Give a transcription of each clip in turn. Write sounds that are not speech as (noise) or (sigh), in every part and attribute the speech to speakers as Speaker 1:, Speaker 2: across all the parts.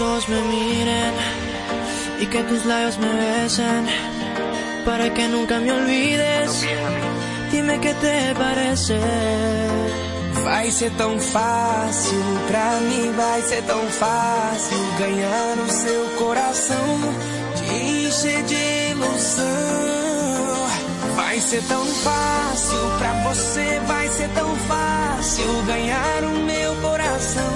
Speaker 1: Que ojos me miren y que tus labios me besen para que nunca me olvides. Dime qué te parece.
Speaker 2: Vai ser tão fácil, pra mim vai ser tão fácil ganhar o seu coração, te encher de ilusão. Vai ser tão fácil, pra você vai ser tão fácil ganhar o meu coração,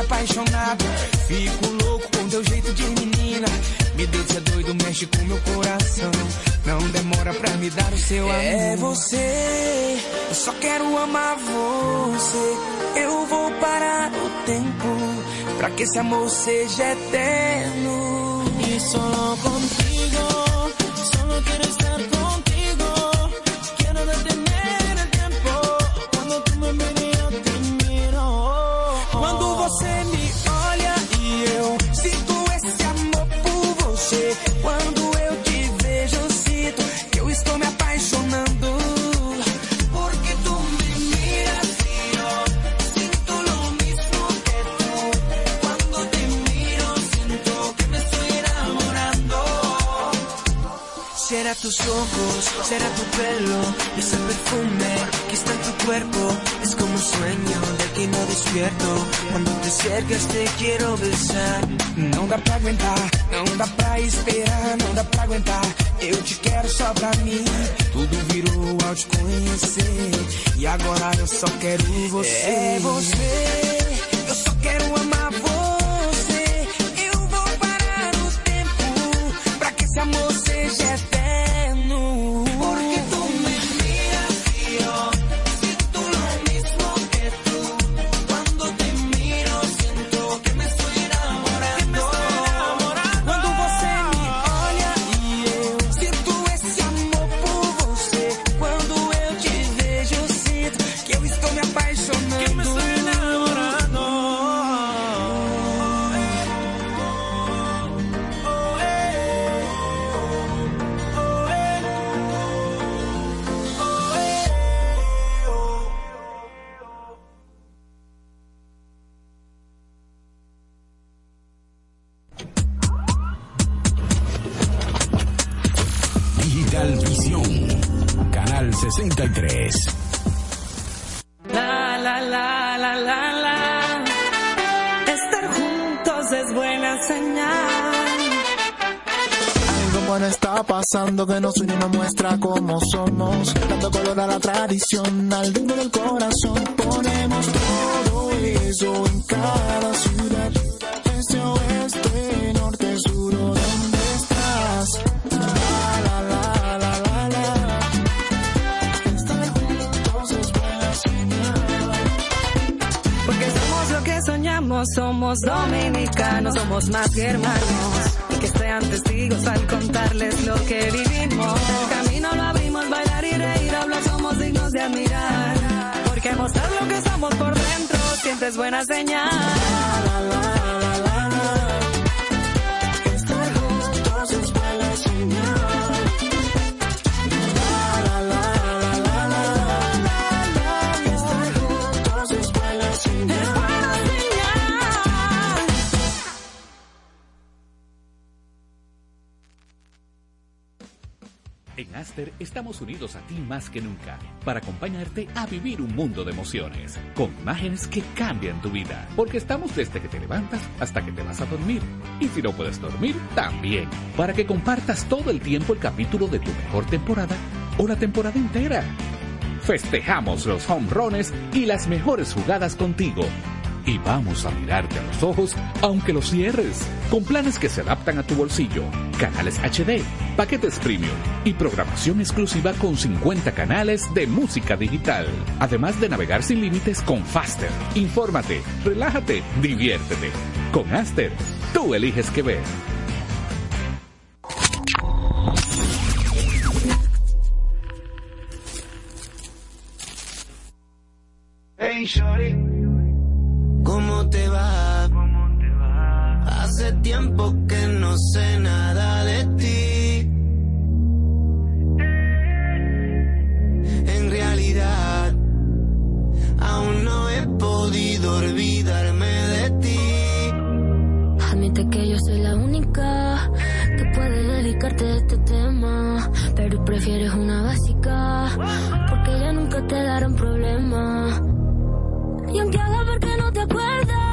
Speaker 2: apaixonado. Fico louco com teu jeito de menina. Me deixa doido, mexe com meu coração. Não demora pra me dar o seu amor. É você, eu só quero amar você. Eu vou parar o tempo pra que esse amor seja eterno.
Speaker 1: E só contigo. Será tus ojos, será tu pelo, ese perfume que está en tu cuerpo. Es como un sueño del que no despierto. Cuando te acercas te quiero besar.
Speaker 2: Não dá pra aguentar, não dá pra esperar, não dá pra aguentar. Eu te quero só pra mim. Tudo virou ao te conhecer. E agora eu só quero você. É você,
Speaker 3: al ritmo del corazón. Ponemos todo eso en cada ciudad. Este oeste, norte, sur, ¿o ¿dónde estás? La, la, la, la, la, la. Es buena.
Speaker 1: Porque somos lo que soñamos, somos dominicanos, somos más que hermanos. Es buena señal.
Speaker 4: Estamos unidos a ti más que nunca para acompañarte a vivir un mundo de emociones, con imágenes que cambian tu vida, porque estamos desde que te levantas hasta que te vas a dormir. Y si no puedes dormir, también, para que compartas todo el tiempo el capítulo de tu mejor temporada o la temporada entera. Festejamos los home runs y las mejores jugadas contigo. Y vamos a mirarte a los ojos aunque los cierres. Con planes que se adaptan a tu bolsillo, canales HD, paquetes premium y programación exclusiva con 50 canales de música digital. Además de navegar sin límites con Faster. Infórmate, relájate, diviértete. Con Aster, tú eliges qué ver.
Speaker 5: Hey, shorty, tiempo que no sé nada de ti. En realidad, aún no he podido olvidarme de ti.
Speaker 6: Admite que yo soy la única que puede dedicarte a este tema, pero prefieres una básica porque ya nunca te darán problema. Y aunque haga ver que no te acuerdas,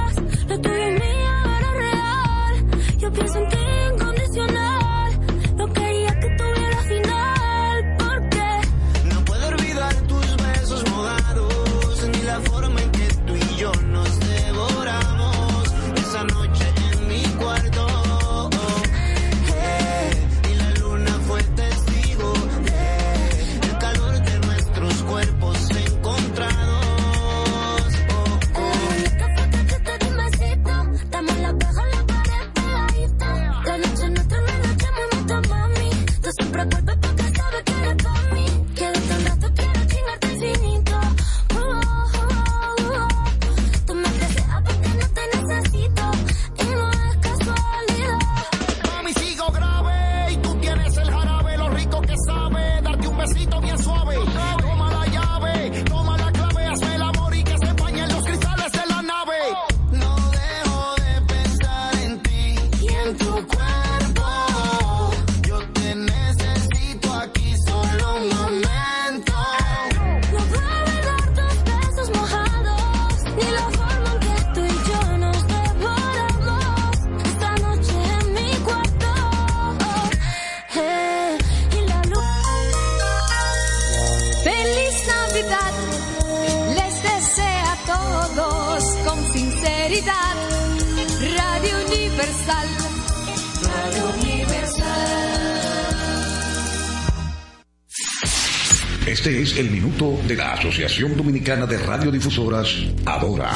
Speaker 7: Asociación Dominicana de Radiodifusoras, Adora.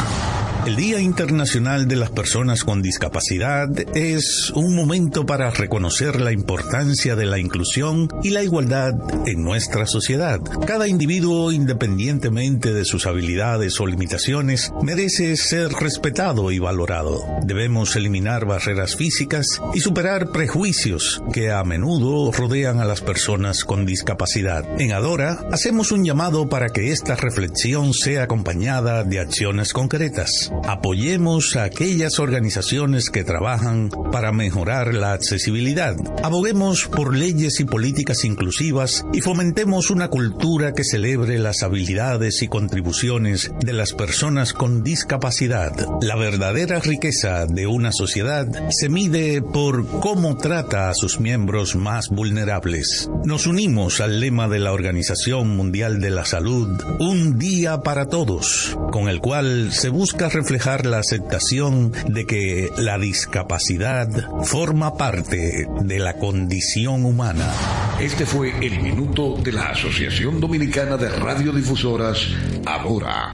Speaker 8: El Día Internacional de las Personas con Discapacidad es un momento para reconocer la importancia de la inclusión y la igualdad en nuestra sociedad. Cada individuo, independientemente de sus habilidades o limitaciones, merece ser respetado y valorado. Debemos eliminar barreras físicas y superar prejuicios que a menudo rodean a las personas con discapacidad. En Adora, hacemos un llamado para que esta reflexión sea acompañada de acciones concretas. Apoyemos a aquellas organizaciones que trabajan para mejorar la accesibilidad. Aboguemos por leyes y políticas inclusivas y fomentemos una cultura que celebre las habilidades y contribuciones de las personas con discapacidad. La verdadera riqueza de una sociedad se mide por cómo trata a sus miembros más vulnerables. Nos unimos al lema de la Organización Mundial de la Salud, Un día para todos, con el cual se busca reflejar la aceptación de que la discapacidad forma parte de la condición humana.
Speaker 7: Este fue el minuto de la Asociación Dominicana de Radiodifusoras, Adora.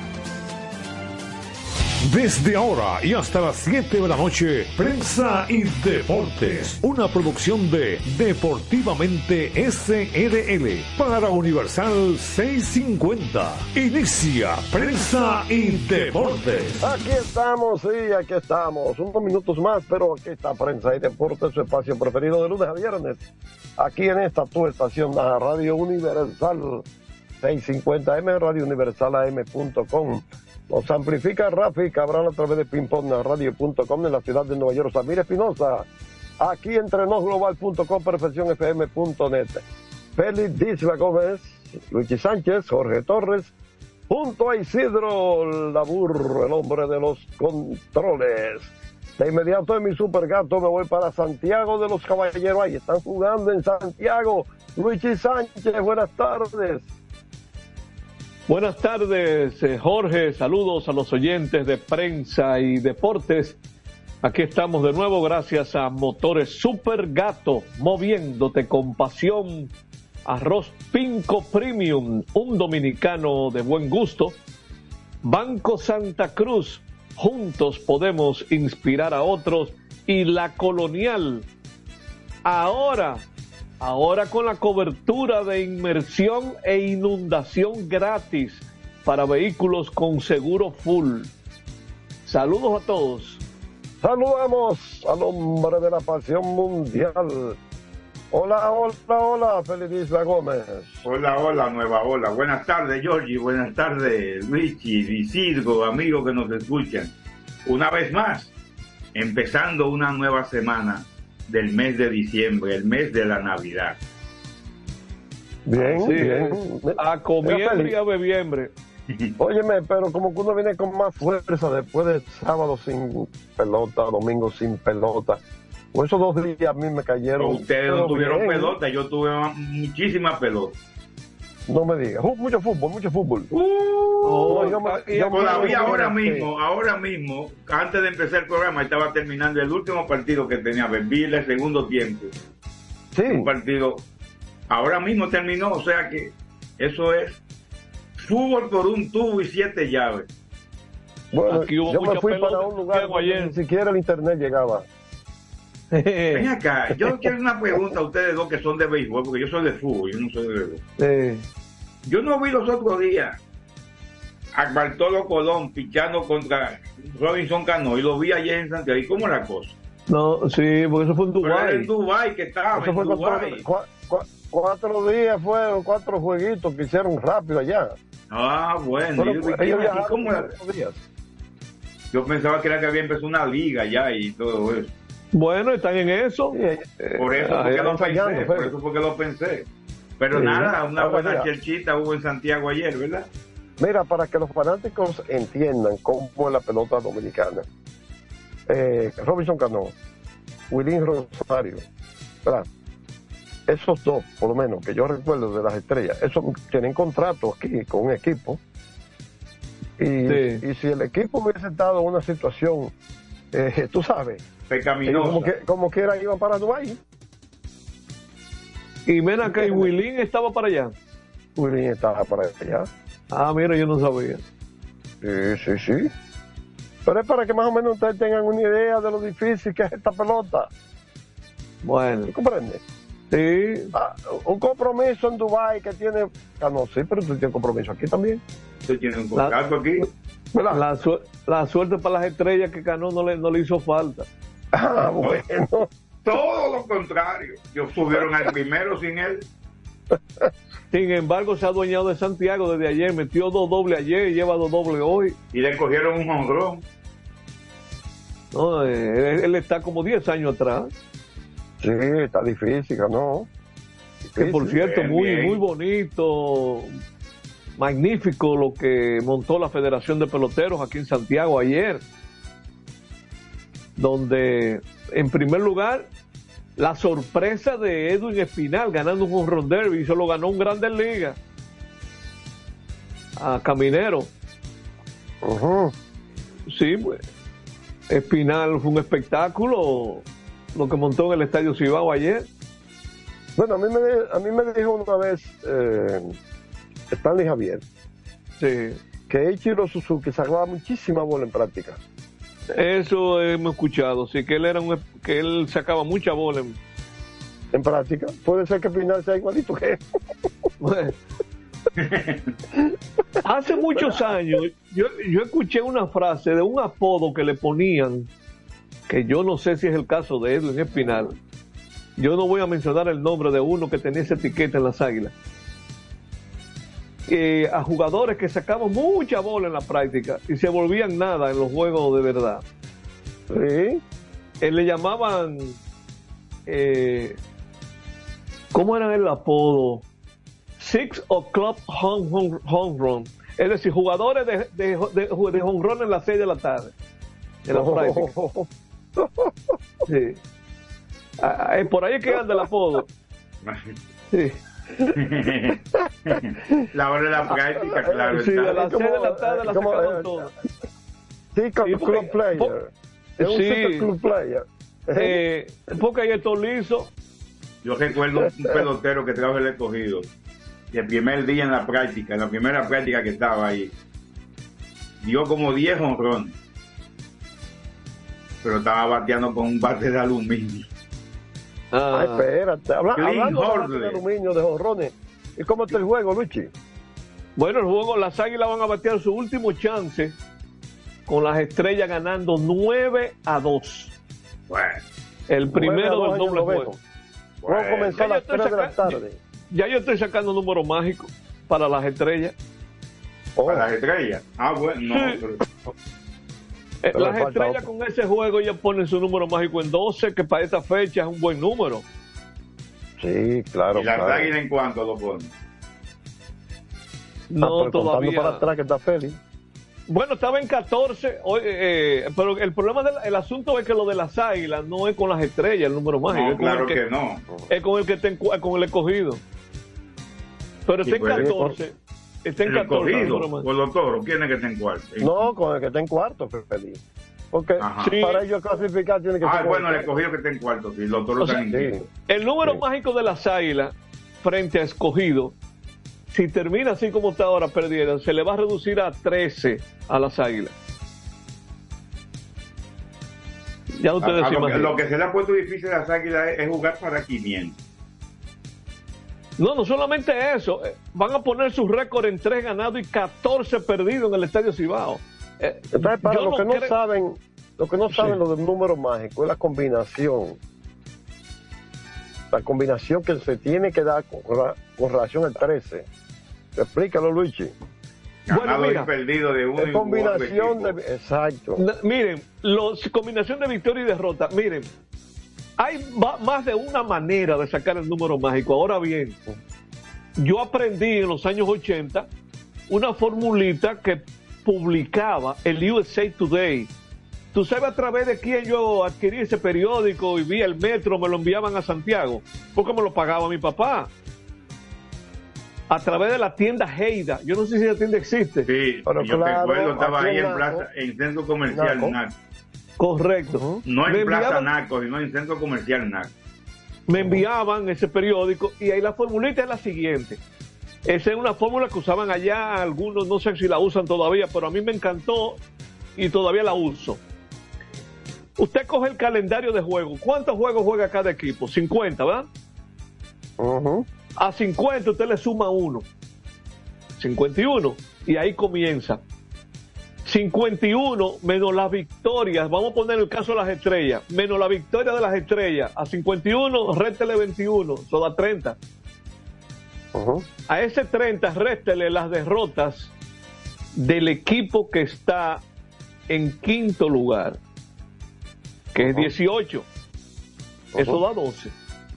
Speaker 9: Desde ahora y hasta las 7 de la noche, Prensa y Deportes, una producción de Deportivamente SRL para Universal 650. Inicia Prensa y Deportes.
Speaker 10: Aquí estamos, sí, aquí estamos. Unos minutos más, pero aquí está Prensa y Deportes, su espacio preferido de lunes a viernes. Aquí en esta tu estación, la Radio Universal 650M, Radio Universal AM.com. Nos amplifica Rafi Cabral a través de pingpongradio.com en la ciudad de Nueva York. Samir Espinosa, aquí entre nosglobal.com, perfeccionfm.net. Félix Disla Gómez, Luigi Sánchez, Jorge Torres, junto a Isidro Labur, el hombre de los controles. De inmediato en mi super gato me voy para Santiago de los Caballeros. Ahí están jugando en Santiago. Luigi Sánchez, buenas tardes.
Speaker 11: Buenas tardes, eh, Jorge. Saludos a los oyentes de prensa y deportes. Aquí estamos de nuevo gracias a Motores Super Gato, moviéndote con pasión. Arroz Pinco Premium, un dominicano de buen gusto. Banco Santa Cruz, juntos podemos inspirar a otros. Y la colonial, ahora Ahora con la cobertura de inmersión e inundación gratis para vehículos con seguro full. Saludos a todos.
Speaker 10: Saludamos al hombre de la pasión mundial. Hola, hola, hola, Feliz Isla Gómez.
Speaker 12: Hola, hola, nueva hola. Buenas tardes, Georgie. Buenas tardes, Luigi, Isidro, amigos que nos escuchan. Una vez más, empezando una nueva semana del mes de diciembre, el mes de la Navidad.
Speaker 10: Bien,
Speaker 11: Sí,
Speaker 10: bien.
Speaker 11: A comiembre y a bebiembre.
Speaker 10: Óyeme, pero como que uno viene con más fuerza después de sábado sin pelota, domingo sin pelota. O esos dos días a mí me cayeron.
Speaker 12: Ustedes no tuvieron
Speaker 10: bien.
Speaker 12: pelota, yo tuve muchísima pelota.
Speaker 10: No me digas. Mucho fútbol, mucho fútbol.
Speaker 12: Oh,
Speaker 10: No, yo me- yo me-
Speaker 12: todavía
Speaker 10: me-
Speaker 12: ahora mismo, ahora mismo, antes de empezar el programa, estaba terminando el último partido que tenía, vi el segundo tiempo.
Speaker 10: Sí.
Speaker 12: Un partido, ahora mismo terminó, o sea que eso es fútbol por un tubo y siete llaves.
Speaker 10: Bueno,
Speaker 11: Aquí hubo
Speaker 10: yo me fui
Speaker 11: pelota
Speaker 10: para un lugar donde
Speaker 11: ayer.
Speaker 10: ni siquiera el internet llegaba.
Speaker 12: Ven (laughs) acá, yo quiero una pregunta a ustedes dos que son de béisbol, porque yo soy de fútbol, yo no soy de béisbol. Yo no vi los otros días a Bartolo Colón pichando contra Robinson Cano y lo vi ayer en Santiago. ¿Y cómo es la cosa?
Speaker 11: No, sí, porque eso fue en
Speaker 12: Pero era
Speaker 11: Dubái.
Speaker 12: en Dubái que estaba,
Speaker 10: Eso
Speaker 12: en
Speaker 10: fue cuatro,
Speaker 12: Dubái.
Speaker 10: cua- cua- cuatro días fueron, cuatro jueguitos que hicieron rápido allá.
Speaker 12: Ah, bueno.
Speaker 10: Pero
Speaker 12: yo, dije,
Speaker 10: ellos
Speaker 12: ¿y
Speaker 10: viajaron
Speaker 12: cómo era?
Speaker 10: cuatro días.
Speaker 12: Yo pensaba que era que había empezado una liga ya y todo eso.
Speaker 11: Bueno, están en eso.
Speaker 10: Sí,
Speaker 12: Por eso
Speaker 11: Ah,
Speaker 12: fue que
Speaker 11: ya
Speaker 12: lo pensé, por eso fue que lo pensé. Pero
Speaker 10: Sí.
Speaker 12: nada, una
Speaker 10: Ahora
Speaker 12: buena
Speaker 10: mira.
Speaker 12: chelchita hubo en Santiago ayer, ¿verdad?
Speaker 10: Mira, para que los fanáticos entiendan cómo es la pelota dominicana. Eh, Robinson Cano, Wilín Rosario, ¿verdad? Esos dos, por lo menos, que yo recuerdo de las estrellas, esos tienen contrato aquí con un equipo. Y,
Speaker 11: Sí.
Speaker 10: y si el equipo hubiese estado en una situación, eh, tú sabes,
Speaker 12: Pecaminosa.
Speaker 10: como, que, como quiera iban para Dubái.
Speaker 11: Y ven acá, y Wilín estaba para allá.
Speaker 10: Wilín estaba para allá.
Speaker 11: Ah, mira, yo no sabía.
Speaker 10: Sí, sí, sí. Pero es para que más o menos ustedes tengan una idea de lo difícil que es esta pelota.
Speaker 11: Bueno,
Speaker 10: ¿Tú comprendes?
Speaker 11: sí.
Speaker 10: Ah, un compromiso en Dubái que tiene... Ah, no, sí, pero tú tienes compromiso aquí también.
Speaker 12: Usted tiene un contrato aquí.
Speaker 11: La, su- la suerte para las estrellas que Cano no le, no le hizo falta.
Speaker 10: Ah, bueno.
Speaker 12: Todo lo contrario. Ellos subieron al primero sin él.
Speaker 11: Sin embargo, se ha adueñado de Santiago desde ayer. Metió dos dobles ayer y lleva dos dobles hoy.
Speaker 12: Y le cogieron un honrón.
Speaker 11: No, eh, él, él está como 10 años atrás.
Speaker 10: Sí, está difícil, ¿no?
Speaker 11: Que por cierto,
Speaker 12: Bien,
Speaker 11: muy,
Speaker 12: bien.
Speaker 11: muy bonito, magnífico lo que montó la Federación de Peloteros aquí en Santiago ayer, donde en primer lugar la sorpresa de Edwin Espinal ganando un home run derby y se lo ganó un Grandes Ligas a Caminero. Sí, pues, Espinal fue un espectáculo lo que montó en el Estadio Cibao ayer.
Speaker 10: Bueno, a mí me, a mí me dijo una vez eh, Stanley Javier
Speaker 11: Sí.
Speaker 10: que Ichiro Suzuki sacaba muchísima bola en práctica.
Speaker 11: Eso hemos escuchado, sí, que él era un, que él sacaba mucha bola en,
Speaker 10: En práctica. Puede ser que Pinal sea igualito que él.
Speaker 11: Bueno. Hace muchos años yo, yo escuché una frase de un apodo que le ponían, que yo no sé si es el caso de Edwin Espinal. Yo no voy a mencionar el nombre de uno que tenía esa etiqueta en las águilas. Eh, a jugadores que sacaban mucha bola en la práctica y se volvían nada en los juegos de verdad.
Speaker 10: Sí.
Speaker 11: Eh, le llamaban. Eh, ¿Cómo era el apodo? Six O'Clock home, home, home Run. Es decir, jugadores de, de, de, de home run en las 6 de la tarde. En la práctica. Sí. Ah, eh, por ahí es que anda el apodo. Sí. (laughs)
Speaker 12: la hora de la práctica, claro.
Speaker 11: Sí, a las 6 de la tarde la
Speaker 10: ¿Cómo,
Speaker 11: sacaban
Speaker 10: eh,
Speaker 11: todas.
Speaker 10: Sí, con
Speaker 11: Sí, porque-
Speaker 10: club player.
Speaker 11: po-
Speaker 10: Es un
Speaker 11: sí.
Speaker 10: super club player.
Speaker 11: Eh, porque ahí esto liso.
Speaker 12: Yo recuerdo un pelotero que trajo el escogido. Y el primer día en la práctica, en la primera práctica que estaba ahí, dio como 10 honrones. Pero estaba bateando con un bate de aluminio.
Speaker 11: Ah.
Speaker 10: Ay, espérate. Habla- hablando de aluminio, de jorrones. ¿Y cómo está el juego, Luchi?
Speaker 11: Bueno, el juego, las águilas van a batear su último chance con las estrellas ganando 9 a 2.
Speaker 12: Bueno,
Speaker 11: El primero del doble juego.
Speaker 10: Vamos a comenzar a las
Speaker 11: yo estoy
Speaker 10: 3 de la tarde.
Speaker 11: Ya yo estoy sacando números mágicos para las estrellas.
Speaker 10: Oh,
Speaker 12: para las estrellas. Ah, bueno, no.
Speaker 11: Sí.
Speaker 12: pero-
Speaker 11: Eh, las estrellas
Speaker 10: otro.
Speaker 11: con ese juego ellas ponen su número mágico en 12, que para esta fecha es un buen número.
Speaker 10: Sí, claro.
Speaker 12: ¿Y las
Speaker 10: claro.
Speaker 12: águilas en cuánto lo ponen?
Speaker 11: No
Speaker 10: Ah,
Speaker 11: todavía.
Speaker 10: para atrás que está feliz.
Speaker 11: Bueno, estaba en 14, hoy, eh, pero el problema del el asunto es que lo de las águilas no es con las estrellas, el número mágico.
Speaker 12: No,
Speaker 11: es con
Speaker 12: claro
Speaker 11: el
Speaker 12: que no.
Speaker 11: Es con el que cu- con el escogido. Pero está en
Speaker 12: pues,
Speaker 11: 14. Está en
Speaker 12: El
Speaker 11: 14. el
Speaker 12: escogido,
Speaker 11: número mágico.
Speaker 12: por los toros, ¿quién es que está en cuarto?
Speaker 10: No, con el que está en cuarto, que feliz. Porque.
Speaker 11: Sí.
Speaker 10: para ellos clasificar tiene que
Speaker 12: Ah,
Speaker 10: ser.
Speaker 12: bueno, el
Speaker 10: con
Speaker 12: escogido que está en cuarto, sí, los toros
Speaker 11: O sea,
Speaker 12: están en
Speaker 10: Sí.
Speaker 12: quinto.
Speaker 11: El número
Speaker 10: Sí.
Speaker 11: mágico de las águilas frente a escogido, si termina así como está ahora perdieron, se le va a reducir a 13 a las águilas. Ya ustedes
Speaker 12: Ah,
Speaker 11: se
Speaker 12: lo, que, lo que se le ha puesto difícil a las águilas es, es jugar para 500.
Speaker 11: No, no solamente eso, eh, van a poner su récord en 3 ganados y 14 perdidos en el Estadio Cibao. Eh,
Speaker 10: Entonces, para los que no saben, los que no saben
Speaker 11: Sí.
Speaker 10: lo del número mágico, es la combinación. La combinación que se tiene que dar con, relación al 13. Explícalo, Luigi.
Speaker 11: Bueno,
Speaker 12: Ganado
Speaker 11: mira,
Speaker 12: y perdido de uno y
Speaker 10: combinación de. Exacto.
Speaker 11: Miren, los, combinación de victoria y derrota, miren, hay va- más de una manera de sacar el número mágico. Ahora bien, yo aprendí en los años 80 una formulita que publicaba el USA Today. ¿Tú sabes a través de quién yo adquirí ese periódico y vi el metro, me lo enviaban a Santiago? Porque me lo pagaba mi papá. A través de la tienda Heida. Yo no sé si esa tienda existe.
Speaker 12: Sí,
Speaker 10: Pero
Speaker 12: yo
Speaker 10: claro,
Speaker 12: recuerdo, estaba ahí
Speaker 10: en
Speaker 12: plaza, en centro comercial
Speaker 10: Naco.
Speaker 11: Correcto.
Speaker 12: No en
Speaker 11: Me
Speaker 12: plaza
Speaker 11: enviaban-
Speaker 12: Naco, sino en centro comercial NAC.
Speaker 11: me enviaban ese periódico y ahí la formulita es la siguiente. Esa es una fórmula que usaban allá, algunos no sé si la usan todavía, pero a mí me encantó y todavía la uso. Usted coge el calendario de juego. ¿Cuántos juegos juega cada equipo? 50, ¿verdad? A 50 usted le suma uno. 51. Y ahí comienza. 51 menos las victorias. Vamos a poner el caso de las estrellas. Menos la victoria de las estrellas. A 51, réstele 21. Eso da 30.
Speaker 10: Ujú.
Speaker 11: A ese 30, réstele las derrotas del equipo que está en quinto lugar, que es 18. Eso da 12.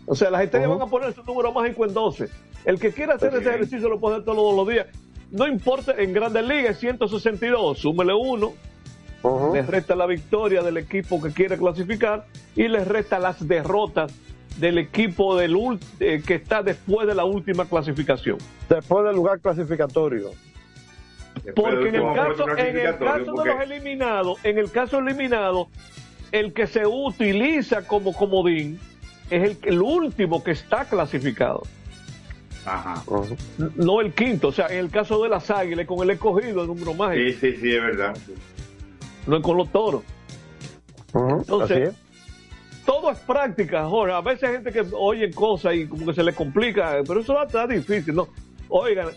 Speaker 11: O sea, las estrellas van a poner su número mágico en 12. El que quiera hacer ese ejercicio lo puede hacer todos los días. No importa, en Grandes Ligas es 162, súmele uno,
Speaker 10: Ujú.
Speaker 11: le resta la victoria del equipo que quiere clasificar y le resta las derrotas del equipo del eh, que está después de la última clasificación.
Speaker 10: Después del lugar clasificatorio.
Speaker 11: Porque en el caso,
Speaker 12: puesto
Speaker 11: en el
Speaker 12: clasificatorio,
Speaker 11: caso de los eliminados, en el caso eliminado, el que se utiliza como comodín es el, el último que está clasificado.
Speaker 12: Ajá.
Speaker 11: No el quinto, o sea, en el caso de las águilas, con el escogido, el número mágico.
Speaker 12: Sí, sí, sí, es verdad.
Speaker 11: No es con los toros. Entonces, todo es práctica, Jorge. A veces hay gente que oye cosas y como que se le complica, pero eso está difícil, ¿no? Oigan,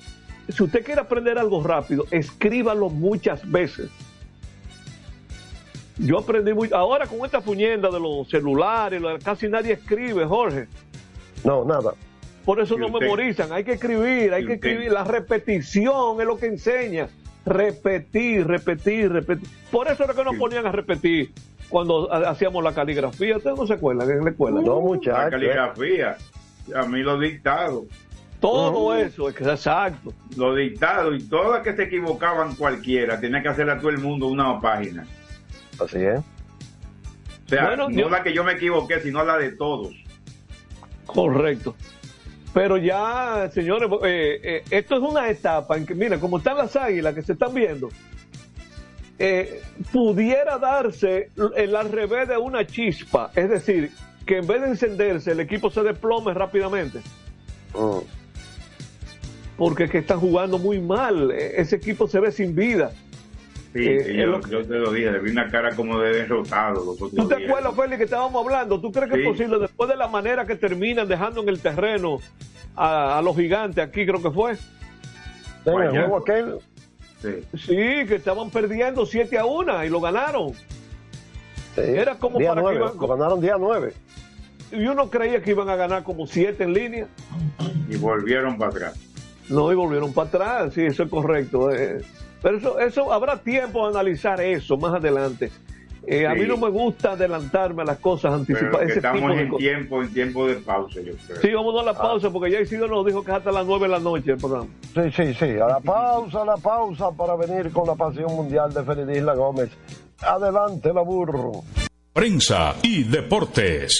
Speaker 11: si usted quiere aprender algo rápido, escríbalo muchas veces. Yo aprendí mucho. Ahora con esta puñenda de los celulares, casi nadie escribe, Jorge.
Speaker 10: No, nada.
Speaker 11: Por eso
Speaker 10: ¿Y
Speaker 11: no
Speaker 10: usted?
Speaker 11: memorizan, hay que escribir, hay
Speaker 10: ¿Y
Speaker 11: que
Speaker 10: usted?
Speaker 11: escribir. La repetición es lo que enseña. Repetir, repetir, repetir. Por eso era que nos ponían a repetir cuando ha- hacíamos la caligrafía. ¿Ustedes no se acuerdan en la escuela?
Speaker 12: La caligrafía. A mí los dictados.
Speaker 11: Todo eso, exacto.
Speaker 12: Los dictados y todas que se equivocaban cualquiera, tenía que hacerle a todo el mundo una página.
Speaker 10: Así es.
Speaker 12: O sea,
Speaker 11: Bueno,
Speaker 12: no
Speaker 11: yo-
Speaker 12: la que yo me equivoqué, sino la de todos.
Speaker 11: Correcto. Pero ya, señores, eh, eh, esto es una etapa en que, mira, como están las águilas que se están viendo, eh, pudiera darse el al revés de una chispa. Es decir, que en vez de encenderse, el equipo se desplome rápidamente.
Speaker 10: Mm.
Speaker 11: Porque es que están jugando muy mal. Eh, Ese equipo se ve sin vida.
Speaker 12: Sí,
Speaker 11: Eh,
Speaker 12: sí, yo,
Speaker 11: lo-
Speaker 12: yo te lo dije, le vi una cara como de derrotado los otros
Speaker 11: ¿Tú te
Speaker 12: días.
Speaker 11: acuerdas, Félix, que estábamos hablando? ¿Tú crees que
Speaker 12: Sí.
Speaker 11: es posible, después de la manera que terminan dejando en el terreno a, a los gigantes aquí, creo que fue?
Speaker 10: En el juego aquel,
Speaker 11: Sí, que estaban perdiendo 7 a 1 y lo ganaron.
Speaker 10: sí,
Speaker 11: Era como
Speaker 10: día
Speaker 11: para que iban-
Speaker 10: lo ganaron día 9.
Speaker 11: Y uno creía que iban a ganar como 7 en línea.
Speaker 12: Y volvieron para atrás.
Speaker 11: No, y volvieron para atrás. Sí, eso es correcto. eh. Pero eso, eso habrá tiempo de analizar eso más adelante. Eh, A mí no me gusta adelantarme a las cosas, anticipar ese tipo
Speaker 12: estamos
Speaker 11: de
Speaker 12: en
Speaker 11: cosas.
Speaker 12: tiempo, en tiempo de pausa, yo creo.
Speaker 11: Sí, vamos a dar la pausa porque ya Isidro nos dijo que es hasta las 9 de la noche el programa.
Speaker 10: Sí, sí, sí. A la pausa, a la pausa para venir con la pasión mundial de Feliz Isla Gómez. Adelante, la burro.
Speaker 9: Prensa y deportes.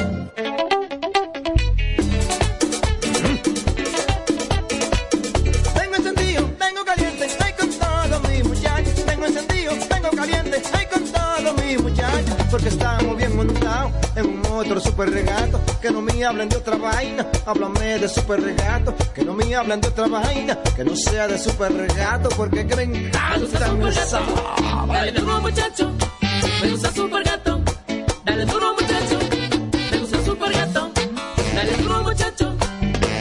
Speaker 5: Porque estamos bien montados en un motor super regato. Que no me hablen de otra vaina, háblame de super regato. Que no me hablen de otra vaina, que no sea de super regato. Porque que me encanta esa.
Speaker 13: Dale duro muchacho, me gusta super gato. Dale duro muchacho, me gusta super gato. Dale duro muchacho,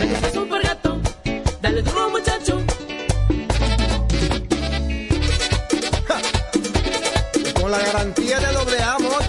Speaker 13: me gusta super gato. Dale duro muchacho.
Speaker 5: Con la garantía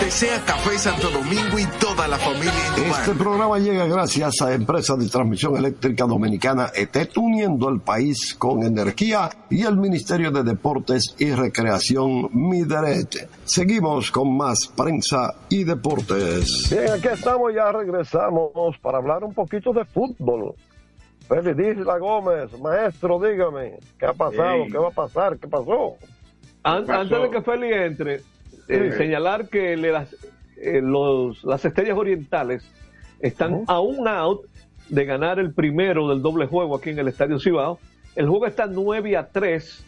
Speaker 14: Desea Café Santo Domingo y toda la familia.
Speaker 10: Este programa llega gracias a Empresa de Transmisión Eléctrica Dominicana ETET, uniendo el país con energía y el Ministerio de Deportes y Recreación Mideret. Seguimos con más prensa y deportes. Bien, aquí estamos, ya regresamos para hablar un poquito de fútbol. Feliz Isla Gómez, maestro, dígame, ¿qué ha pasado? ¿Qué va a pasar? ¿Qué pasó?
Speaker 11: An-
Speaker 10: pasó?
Speaker 11: antes de que Feli entre, eh, señalar que le- las, eh, los, las estrellas orientales están a un out de ganar el primero del doble juego aquí en el Estadio Cibao. El juego está 9 a 3,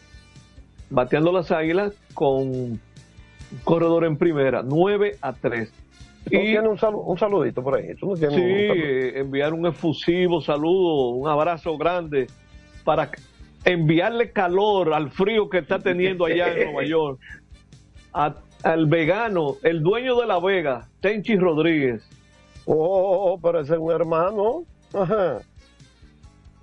Speaker 11: bateando las águilas con corredor en primera, 9 a 3.
Speaker 10: ¿Tú tienes un, salu- un saludito por ahí? ¿Tú no tienes
Speaker 11: Sí,
Speaker 10: un
Speaker 11: enviar un efusivo saludo, un abrazo grande para enviarle calor al frío que está teniendo allá en (laughs) Nueva York. A- al vegano, el dueño de la Vega, Tenchi Rodríguez.
Speaker 10: Oh, pero ese es un hermano. Ajá.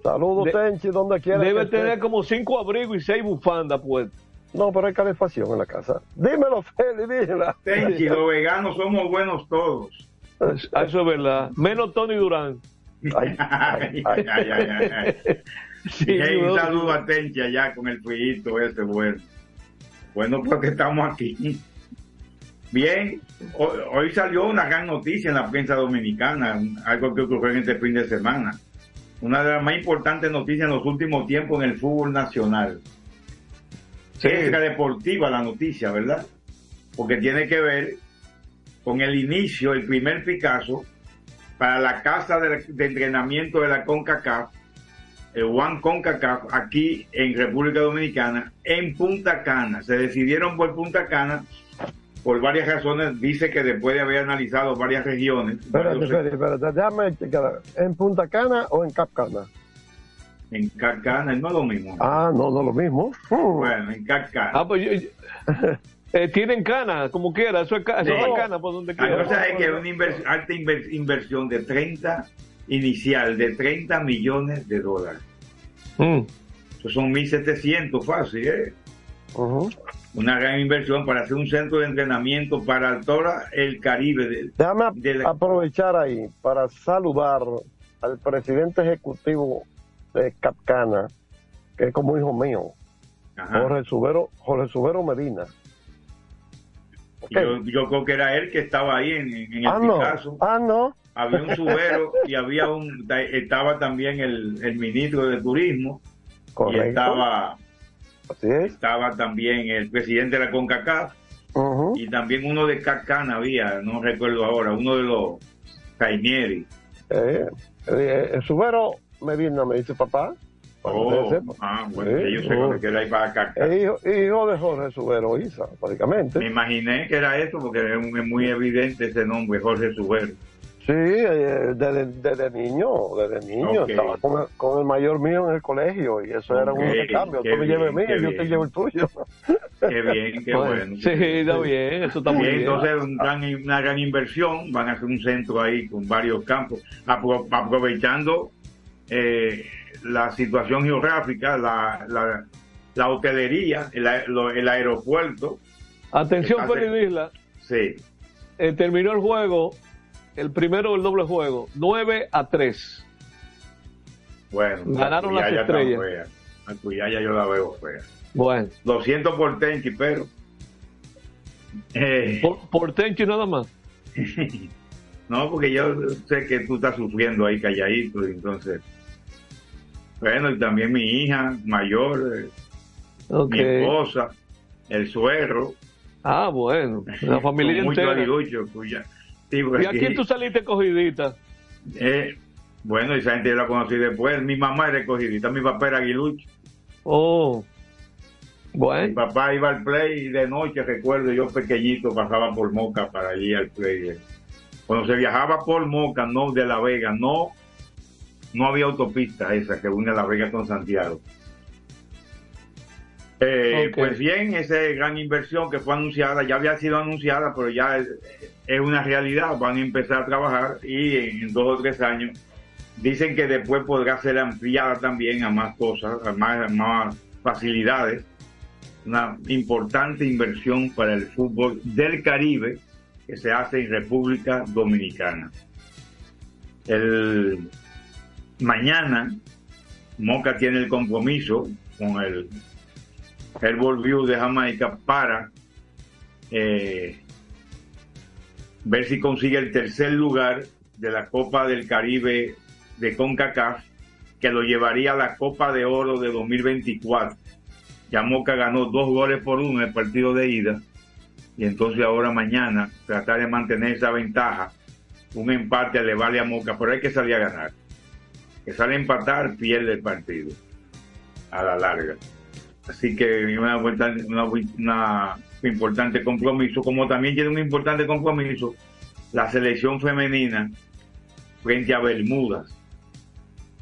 Speaker 10: Saludos,
Speaker 11: De-
Speaker 10: Tenchi, donde quiera.
Speaker 11: Debe
Speaker 10: que esté.
Speaker 11: tener como cinco abrigos y seis bufandas, pues.
Speaker 10: No, pero hay calefacción en la casa. Dímelo, Feli, dímela.
Speaker 12: Tenchi, los veganos somos buenos todos.
Speaker 11: Ah, Eso es verdad. Menos Tony Durán.
Speaker 10: Ay,
Speaker 12: ay, ay, (laughs) ay, ay.
Speaker 11: Sí,
Speaker 12: Hey, un saludo a Tenchi allá con el frío ese bueno. Bueno, porque estamos aquí. Bien, hoy, salió una gran noticia en la prensa dominicana, algo que ocurrió en este fin de semana. Una de las más importantes noticias en los últimos tiempos en el fútbol nacional. Extra deportiva la noticia, ¿verdad? Porque tiene que ver con el inicio, el primer Picasso para la casa de, de entrenamiento de la CONCACAF, el One CONCACAF, aquí en República Dominicana, en Punta Cana. Se decidieron por Punta Cana por varias razones. Dice que después de haber analizado varias regiones.
Speaker 10: Espérate, espérate, espérate, déjame chequear. ¿En Punta Cana o en Cap Cana?
Speaker 12: En Cacana, no es lo mismo.
Speaker 10: Ah, no, no lo mismo. Uh.
Speaker 12: Bueno, en Cacana.
Speaker 11: Ah, pues yo- yo- (laughs) eh, tienen cana, como quiera, eso es, ca- eso
Speaker 12: Sí.
Speaker 11: es cana por donde
Speaker 12: La
Speaker 11: quiera.
Speaker 12: cosa es que es una invers- alta inver- inversión de 30 inicial, de 30 millones de dólares.
Speaker 11: Mm.
Speaker 12: Eso son 1.700 fácil, ¿eh? Una gran inversión para hacer un centro de entrenamiento para todo el Caribe. de-
Speaker 10: Déjame
Speaker 12: de la-
Speaker 10: aprovechar ahí para saludar al presidente ejecutivo de Capcana, que es como hijo mío,
Speaker 12: Ajá.
Speaker 10: Jorge Subero, Jorge Subero Medina.
Speaker 12: Yo, yo creo que era él que estaba ahí en, en el
Speaker 10: ah, no. Ah, no.
Speaker 12: Había un subero y había un estaba también el, el ministro de turismo
Speaker 10: Correcto.
Speaker 12: y estaba
Speaker 10: Así es.
Speaker 12: estaba también el presidente de la CONCACAF y también uno de Cacana había, no recuerdo ahora, uno de los Cainieri.
Speaker 10: Eh, eh, el Subero Medina me dice papá.
Speaker 12: Oh, ah, bueno,
Speaker 10: Sí,
Speaker 12: yo sé
Speaker 10: oh.
Speaker 12: cuando queda ahí para Cacana.
Speaker 10: Es hijo, hijo de Jorge Subero Isa, prácticamente.
Speaker 12: Me imaginé que era eso porque es muy evidente ese nombre, Jorge Subero.
Speaker 10: Sí, eh, desde, desde niño, desde niño. Estaba con el, con el mayor mío en el colegio y eso era un intercambio. Tú me lleves mío,
Speaker 12: qué
Speaker 10: yo te llevo el tuyo.
Speaker 12: Qué bien, qué bueno.
Speaker 11: Sí, está bien, eso está muy
Speaker 12: Y
Speaker 11: bien.
Speaker 12: entonces un gran- una gran inversión, van a hacer un centro ahí con varios campos, apro- aprovechando eh, la situación geográfica, la, la, la hotelería, el, a- lo- el aeropuerto.
Speaker 11: Atención, Felipe Isla.
Speaker 12: Sí,
Speaker 11: Eh, terminó el juego, el primero del doble juego, 9 a 3.
Speaker 12: bueno.
Speaker 11: Ganaron
Speaker 12: la
Speaker 11: las estrellas.
Speaker 12: Cuyaya yo la veo fea.
Speaker 11: Bueno,
Speaker 12: Lo siento por Tenchi, pero... eh,
Speaker 11: por, por Tenchi nada más. (laughs)
Speaker 12: No, porque yo sé que tú estás sufriendo ahí calladito, entonces. Bueno, y también mi hija mayor, eh, mi esposa, el suegro.
Speaker 11: Ah, bueno, la (laughs) familia
Speaker 12: Con mucho
Speaker 11: entera.
Speaker 12: aguilucho, cuya. Sí,
Speaker 11: ¿Y aquí tú saliste cogidita?
Speaker 12: eh, bueno, esa gente yo la conocí después. Mi mamá era recogidita, mi papá era aguilucho.
Speaker 11: Oh,
Speaker 12: Mi
Speaker 11: bueno.
Speaker 12: papá iba al play y de noche, recuerdo, yo pequeñito pasaba por Moca para allí al play. Cuando se viajaba por Moca, no de La Vega, no, no había autopista esa que une La Vega con Santiago. Eh. Pues bien, esa gran inversión que fue anunciada, ya había sido anunciada, pero ya es, es una realidad, van a empezar a trabajar y en dos o tres años dicen que después podrá ser ampliada también a más cosas, a más, a más facilidades una importante inversión para el fútbol del Caribe que se hace en República Dominicana. El mañana Moca tiene el compromiso con el Herbal View de Jamaica para eh, ver si consigue el tercer lugar de la Copa del Caribe de CONCACAF que lo llevaría a la Copa de Oro de 2024 ya Moca ganó dos goles por uno en el partido de ida y entonces ahora mañana tratar de mantener esa ventaja un empate le vale a Moca pero hay que salir a ganar. Que sale a empatar pierde el partido a la larga así que una, importante compromiso como también tiene un importante compromiso la selección femenina frente a Bermudas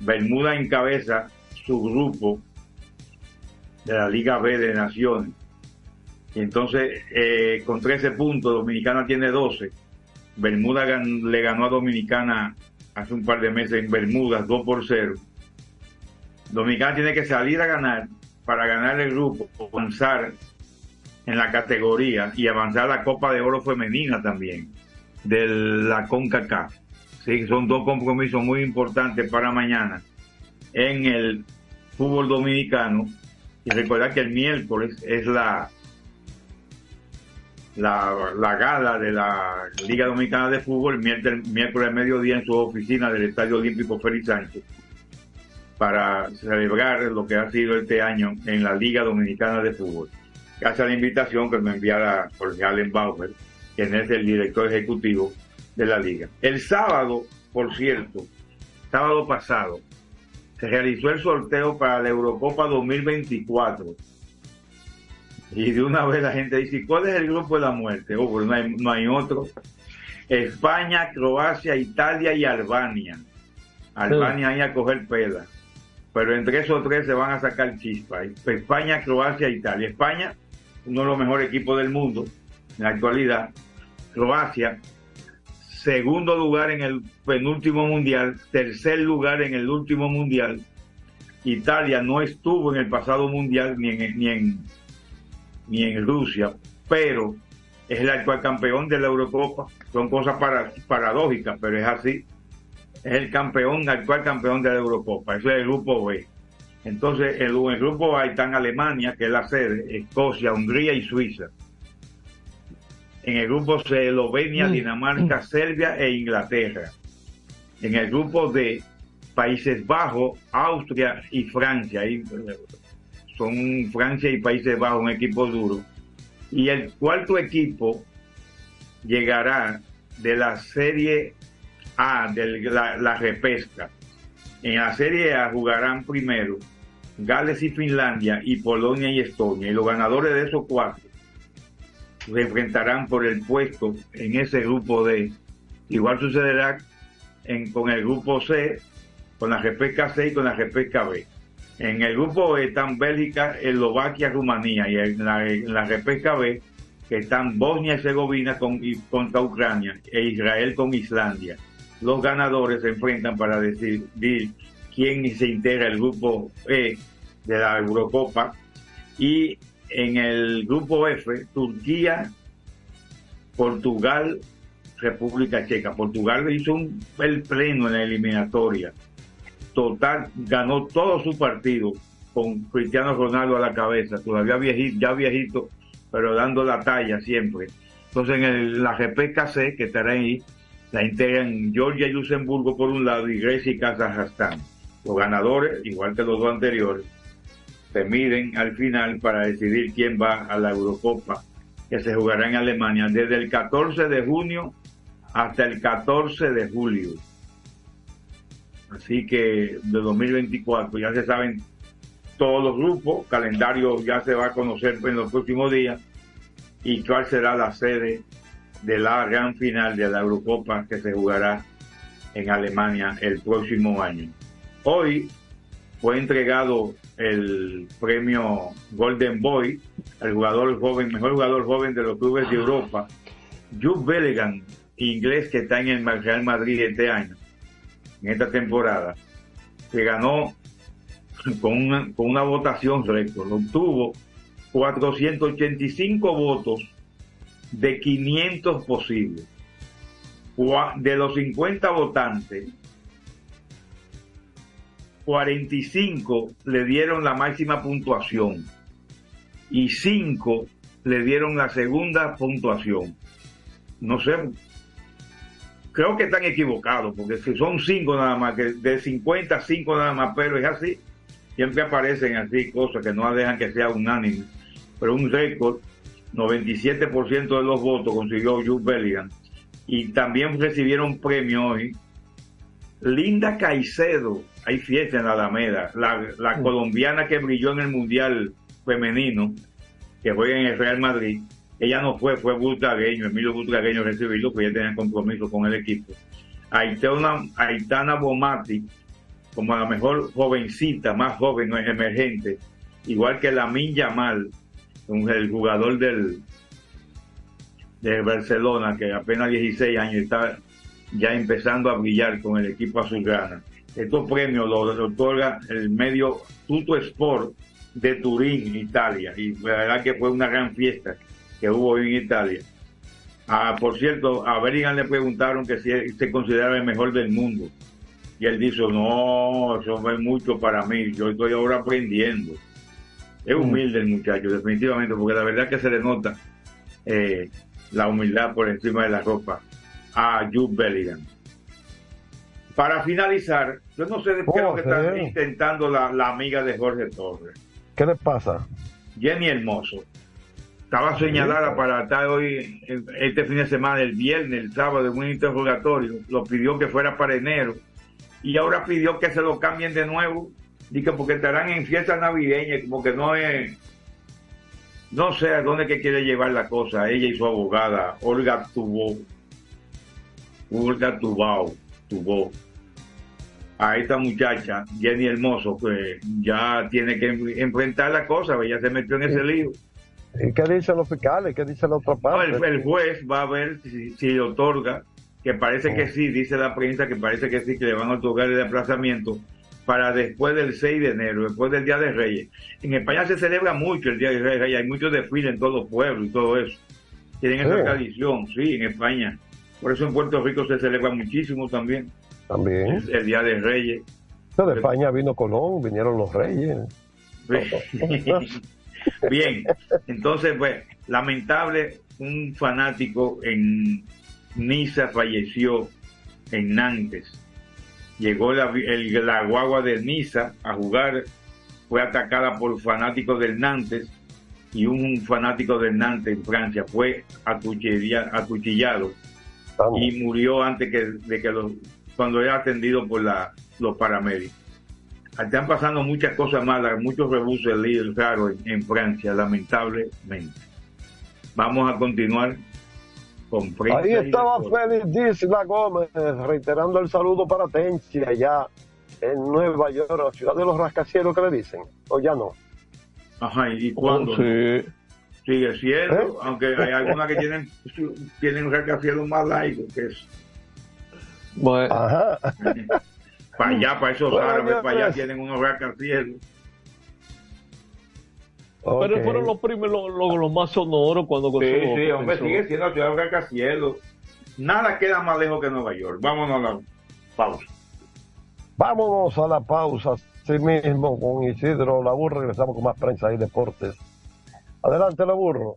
Speaker 12: Bermuda encabeza su grupo de la Liga B de Naciones. Y entonces, eh, con 13 puntos, Dominicana tiene 12. Bermuda le ganó a Dominicana hace un par de meses en Bermudas 2 por 0. Dominicana tiene que salir a ganar para ganar el grupo, avanzar en la categoría y avanzar a la Copa de Oro Femenina también, de la CONCACAF. Sí, son dos compromisos muy importantes para mañana en el fútbol dominicano y recordar que el miércoles es la la, la gala de la Liga Dominicana de Fútbol miércoles, al mediodía en su oficina del Estadio Olímpico Félix Sánchez para celebrar lo que ha sido este año en la Liga Dominicana de Fútbol. Gracias a la invitación que me enviara Jorge Allen Bauer, quien es el director ejecutivo de la liga. El sábado, por cierto, sábado pasado, se realizó el sorteo para la Eurocopa 2024. Y de una vez la gente dice, ¿cuál es el grupo de la muerte? Oh, pues no hay, no hay otro. España, Croacia, Italia y Albania. Albania ahí a coger pela. Pero entre esos tres se van a sacar chispas. España, Croacia, Italia. España, uno de los mejores equipos del mundo en la actualidad. Croacia, segundo lugar en el penúltimo mundial, tercer lugar en el último mundial. Italia no estuvo en el pasado mundial ni en, ni en, ni en Rusia, pero es el actual campeón de la Eurocopa. Son cosas para, paradójicas, pero es así. Es el campeón, actual campeón de la Eurocopa. Eso es el grupo B. Entonces, en el grupo A están Alemania, que es la sede, Escocia, Hungría y Suiza. En el grupo C, Eslovenia, Dinamarca, Serbia e Inglaterra. En el grupo D, Países Bajos, Austria y Francia. Ahí, son Francia y Países Bajos, un equipo duro. Y el cuarto equipo llegará de la Serie A, de la, la repesca. En la Serie A jugarán primero Gales y Finlandia y Polonia y Estonia. Y los ganadores de esos cuatro se enfrentarán por el puesto en ese grupo D. Igual sucederá con el grupo C, con la repesca C y con la repesca B. En el grupo E están Bélgica, Eslovaquia, Rumanía y en la, en la repesca B que están Bosnia y Herzegovina con, contra Ucrania e Israel con Islandia. Los ganadores se enfrentan para decidir quién se integra el grupo E de la Eurocopa y en el grupo F, Turquía, Portugal, República Checa. Portugal hizo un, el pleno en la eliminatoria. Total, ganó todo su partido con Cristiano Ronaldo a la cabeza, todavía viejito, ya viejito, pero dando la talla siempre. Entonces en el, la repesca C, que estará ahí, la integran Georgia y Luxemburgo por un lado y Grecia y Kazajstán. Los ganadores, igual que los dos anteriores, se miden al final para decidir quién va a la Eurocopa que se jugará en Alemania desde el 14 de junio hasta el 14 de julio. Así que de 2024 ya se saben todos los grupos, calendario ya se va a conocer en los próximos días y cuál será la sede de la gran final de la Eurocopa que se jugará en Alemania el próximo año. Hoy fue entregado el premio Golden Boy al jugador joven, mejor jugador joven de los clubes de Europa, Jude Bellingham, inglés que está en el Real Madrid este año, en esta temporada, que ganó con una, con una votación récord, obtuvo 485 votos de 500 posibles. De los 50 votantes, 45 le dieron la máxima puntuación y 5 le dieron la segunda puntuación. No sé, creo que están equivocados, porque si son 5 nada más, que de 50 5 nada más, pero es así, siempre aparecen así cosas que no dejan que sea unánime. Pero un récord, 97% de los votos consiguió Jude Bellingham. Y también recibieron premio hoy Linda Caicedo, hay fiesta en la Alameda, la, la colombiana que brilló en el Mundial Femenino, que juega en el Real Madrid, ella no fue, fue Butragueño, Emilio Butragueño recibió, pues ya tenía compromiso con el equipo. Aitana, Aitana Bomati, como la mejor jovencita, más joven, no es emergente, igual que Lamin Yamal, el jugador del de Barcelona, que apenas 16 años está ya empezando a brillar con el equipo azulgrana. Estos premios los otorga el medio Tuto Sport de Turín, Italia, y la verdad que fue una gran fiesta que hubo hoy en Italia. Ah, por cierto, a Bellingham le preguntaron que si se considera el mejor del mundo. Y él dijo, no, eso fue mucho para mí, yo estoy ahora aprendiendo. Es humilde el muchacho, definitivamente, porque la verdad que se le nota eh, la humildad por encima de la ropa a Jude Bellingham. Para finalizar, yo no sé de qué es lo que está
Speaker 10: Jorge.
Speaker 12: intentando la, la amiga de Jorge Torres,
Speaker 10: ¿Qué le pasa?
Speaker 12: Jenny Hermoso. Estaba señalada para estar hoy, eh, este fin de semana, el viernes, el sábado, en un interrogatorio. Lo pidió que fuera para enero. Y ahora pidió que se lo cambien de nuevo. Dice porque estarán en fiesta navideña, como que no es. No sé a dónde que quiere llevar la cosa. Ella y su abogada, Olga Tubó. Olga Tubao. Tubó. A esta muchacha, Jenny Hermoso, que ya tiene que enfrentar la cosa, ella se metió en ese lío.
Speaker 10: ¿Y qué dicen los fiscales? ¿Qué dice la otra
Speaker 12: No, el, el juez va a ver si, si le otorga, que parece
Speaker 10: Oh.
Speaker 12: que sí, dice la prensa que parece que sí, que le van a otorgar el desplazamiento para después del 6 de enero, después del Día de Reyes. En España se celebra mucho el Día de Reyes, hay muchos desfiles en todos los pueblos y todo eso. Tienen esa
Speaker 10: Oh.
Speaker 12: tradición, sí, en España. Por eso en Puerto Rico se celebra muchísimo también
Speaker 10: También.
Speaker 12: el, el Día de Reyes.
Speaker 10: De España vino Colón, vinieron los reyes. (laughs)
Speaker 12: Bien, entonces, pues, lamentable, un fanático en Niza falleció en Nantes. Llegó la, el- la guagua de Niza a jugar, fue atacada por fanáticos del Nantes y un fanático del Nantes en Francia fue acuchilla- acuchillado y murió antes que, de que los, cuando era atendido por la, los paramédicos. Están pasando muchas cosas malas, muchos rebuses raros en, en Francia, lamentablemente. Vamos a continuar con
Speaker 10: Ahí estaba. Félix Disla Gómez reiterando el saludo para Tencia allá en Nueva York, ciudad de los rascacielos que le dicen, o ya no.
Speaker 12: Ajá, ¿y cuándo?
Speaker 11: Oh, sí.
Speaker 12: Sigue siendo,
Speaker 10: ¿Eh?
Speaker 12: aunque hay algunas que tienen, tienen rascacielos más largos que eso.
Speaker 11: Bueno,
Speaker 10: Ajá. (laughs)
Speaker 12: Para allá, para esos
Speaker 10: Bueno,
Speaker 12: árabes, para allá tienen unos rascacielos.
Speaker 11: Pero fueron los primeros, los, los más sonoros cuando
Speaker 12: Sí, sí, hombre,
Speaker 11: comenzó.
Speaker 12: sigue siendo la ciudad de. Nada queda más lejos que Nueva York. Vámonos a la pausa.
Speaker 10: Vámonos a la pausa, así mismo con Isidro Laburro, regresamos con más prensa y deportes. Adelante, Laburro.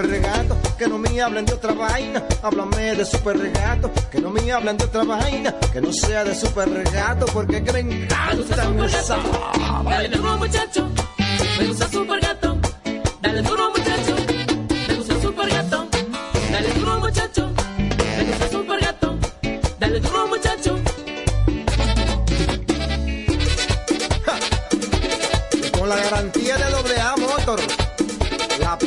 Speaker 5: Super regato. Que no me hablen de otra vaina, háblame de super regato. Que no me hablen de otra vaina, que no sea de super regato. Porque que me encanta esa
Speaker 13: Dale duro muchacho, me gusta super gato.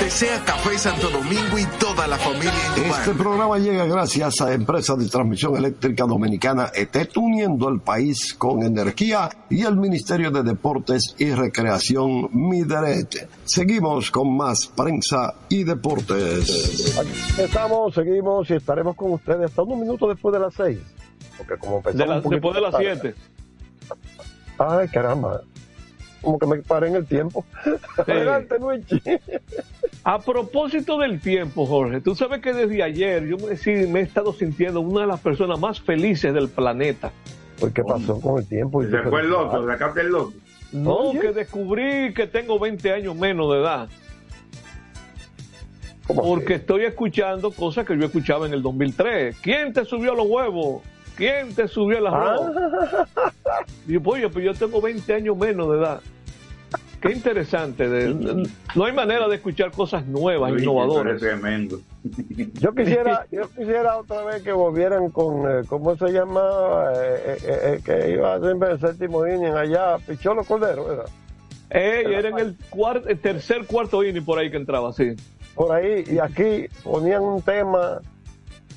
Speaker 15: Desea Café Santo Domingo y toda la familia Indumar.
Speaker 16: Este programa llega gracias a Empresa de Transmisión Eléctrica Dominicana ETET, uniendo el país con energía y el Ministerio de Deportes y Recreación Mideret. Seguimos con más prensa y deportes.
Speaker 10: Aquí estamos, seguimos y estaremos con ustedes hasta unos minutos después de las seis. Porque como empezamos
Speaker 11: De la-
Speaker 10: un poquito
Speaker 11: después de las 7.
Speaker 10: Ay, caramba. Como que me paré en el tiempo. (laughs) Adelante, Luigi.
Speaker 11: A propósito del tiempo, Jorge, tú sabes que desde ayer yo me, sí, me he estado sintiendo una de las personas más felices del planeta.
Speaker 10: Pues, ¿qué pasó con el tiempo?
Speaker 12: Se fue el loco, sacaste el loco.
Speaker 11: No,
Speaker 10: Oye.
Speaker 11: que descubrí que tengo 20 años menos de edad. Porque estoy escuchando cosas que yo escuchaba en el 2003. ¿Quién te subió los huevos? ¿Quién te subió el arroz? Y yo, oye, pues yo tengo 20 años menos de edad. Qué interesante. de- no hay manera de escuchar cosas nuevas, innovadoras.
Speaker 12: tremendo.
Speaker 10: Yo (laughs) quisiera, yo quisiera otra vez que volvieran con, eh, ¿cómo se llama? Eh, eh, eh, que iba siempre el séptimo inning allá, Picholo Cordero, ¿verdad?
Speaker 11: Ey, era en el, cuar- el tercer, cuarto inning por ahí que entraba, sí.
Speaker 10: Por ahí, y aquí ponían un tema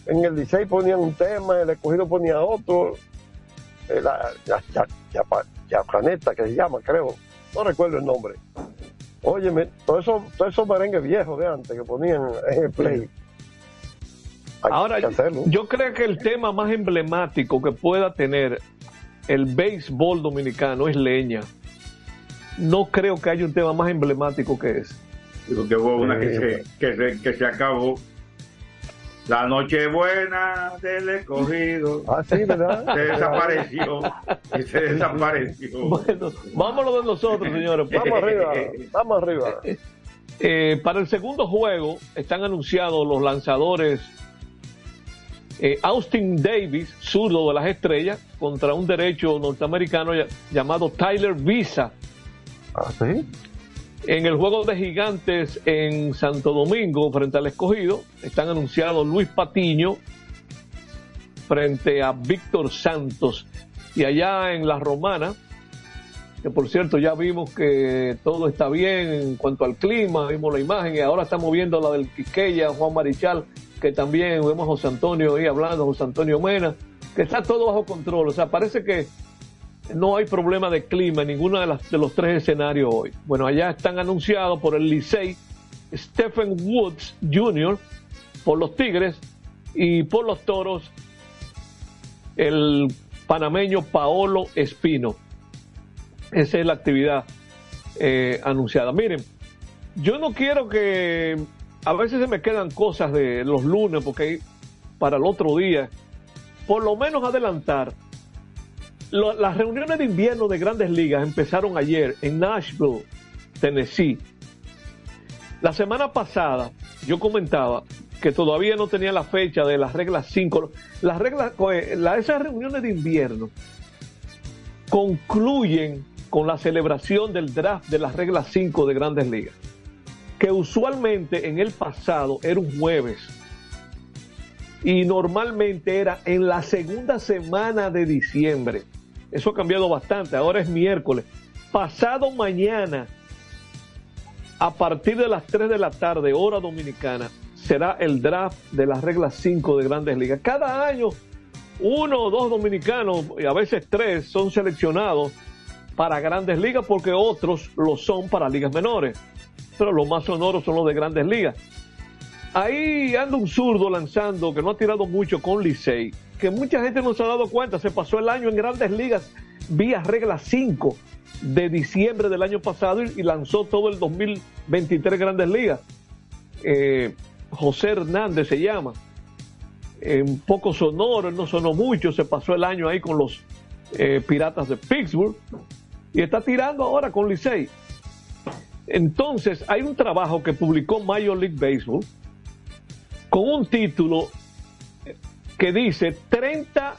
Speaker 10: en el Licey ponían un tema, el escogido ponía otro, eh, la, Yacaneta, que se llama, creo, no recuerdo el nombre. Óyeme, todos esos todo eso merengues viejos de antes que ponían en el play. Hay
Speaker 11: Ahora,
Speaker 10: que hacerlo.
Speaker 11: yo creo que el tema más emblemático que pueda tener el béisbol dominicano es leña. No creo que haya un tema más emblemático que ese.
Speaker 12: Digo que hubo una que se, que se, que se acabó. La noche buena del escogido.
Speaker 10: Ah, sí, ¿verdad?
Speaker 12: Se desapareció. Se desapareció.
Speaker 11: Bueno, vámonos de nosotros, señores.
Speaker 10: Vamos arriba, (laughs) vamos arriba.
Speaker 11: Eh, para el segundo juego están anunciados los lanzadores eh, Austin Davis, zurdo de las estrellas, contra un derecho norteamericano llamado Tyler Visa.
Speaker 10: ¿Ah, sí?
Speaker 11: En el juego de gigantes en Santo Domingo, frente al escogido, están anunciados Luis Patiño frente a Víctor Santos. Y allá en La Romana, que por cierto ya vimos que todo está bien en cuanto al clima, vimos la imagen y ahora estamos viendo la del Quiqueya, Juan Marichal, que también vemos a José Antonio ahí hablando, José Antonio Mena, que está todo bajo control. O sea, parece que no hay problema de clima en ninguno de, las- de los tres escenarios hoy. Bueno, allá están anunciados por el Licey Stephen Woods Jr., por los Tigres y por los Toros el panameño Paolo Espino. Esa es la actividad eh, anunciada. Miren, yo no quiero que a veces se me quedan cosas de los lunes porque para el otro día, por lo menos adelantar las reuniones de invierno de grandes ligas empezaron ayer en Nashville, Tennessee. La semana pasada yo comentaba que todavía no tenía la fecha de las reglas 5. Las reglas, la- esas reuniones de invierno concluyen con la celebración del draft de las reglas 5 de grandes ligas, que usualmente en el pasado era un jueves y normalmente era en la segunda semana de diciembre. Eso ha cambiado bastante, ahora es miércoles. Pasado mañana, a partir de las 3 de la tarde, hora dominicana, será el draft de las reglas 5 de grandes ligas. Cada año, uno o dos dominicanos, y a veces tres, son seleccionados para grandes ligas porque otros lo son para ligas menores. Pero los más sonoros son los de grandes ligas. Ahí anda un zurdo lanzando que no ha tirado mucho con Licey, que mucha gente no se ha dado cuenta, se pasó el año en grandes ligas vía regla 5 de diciembre del año pasado y, lanzó todo el 2023 grandes ligas. Eh, José Hernández se llama, Eh, un poco sonoro, no sonó mucho, se pasó el año ahí con los eh, Piratas de Pittsburgh y está tirando ahora con Licey. Entonces, hay un trabajo que publicó Major League Baseball con un título que dice 30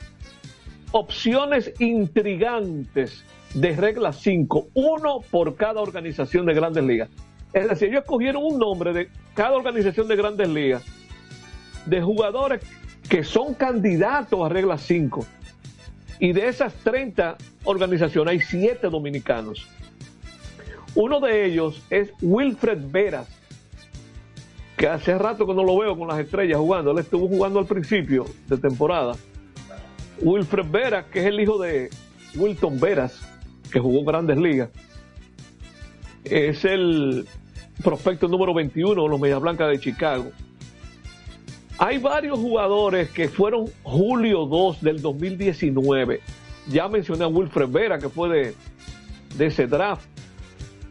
Speaker 11: opciones intrigantes de regla 5, uno por cada organización de grandes ligas. Es decir, ellos escogieron un nombre de cada organización de grandes ligas de jugadores que son candidatos a regla 5. Y de esas 30 organizaciones hay 7 dominicanos. Uno de ellos es Wilfred Veras, que hace rato que no lo veo con las estrellas jugando. Él estuvo jugando al principio de temporada. Wilfred Veras, que es el hijo de Wilton Veras, que jugó grandes ligas, es el prospecto número 21 de los Medias Blancas de Chicago. Hay varios jugadores que fueron julio 2 del 2019. Ya mencioné a Wilfred Vera, que fue de ese draft.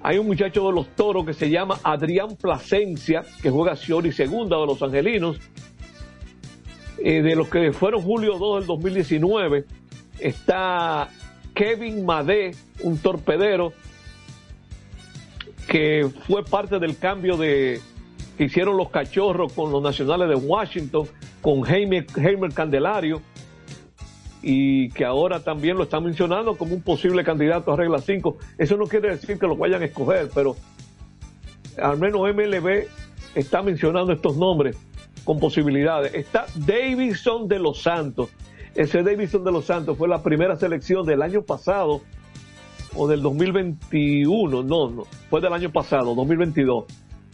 Speaker 11: Hay un muchacho de los toros que se llama Adrián Plasencia, que juega Ciori segunda de los angelinos. Eh, de los que fueron julio 2 del 2019, está Kevin Madé, un torpedero, que fue parte del cambio de que hicieron los cachorros con los nacionales de Washington, con Heimer, Heimer Candelario, y que ahora también lo están mencionando como un posible candidato a regla 5. Eso no quiere decir que lo vayan a escoger, pero al menos MLB está mencionando estos nombres con posibilidades. Está Davidson de los Santos. Ese Davidson de los Santos fue la primera selección del año pasado o del 2021, no, no, fue del año pasado, 2022.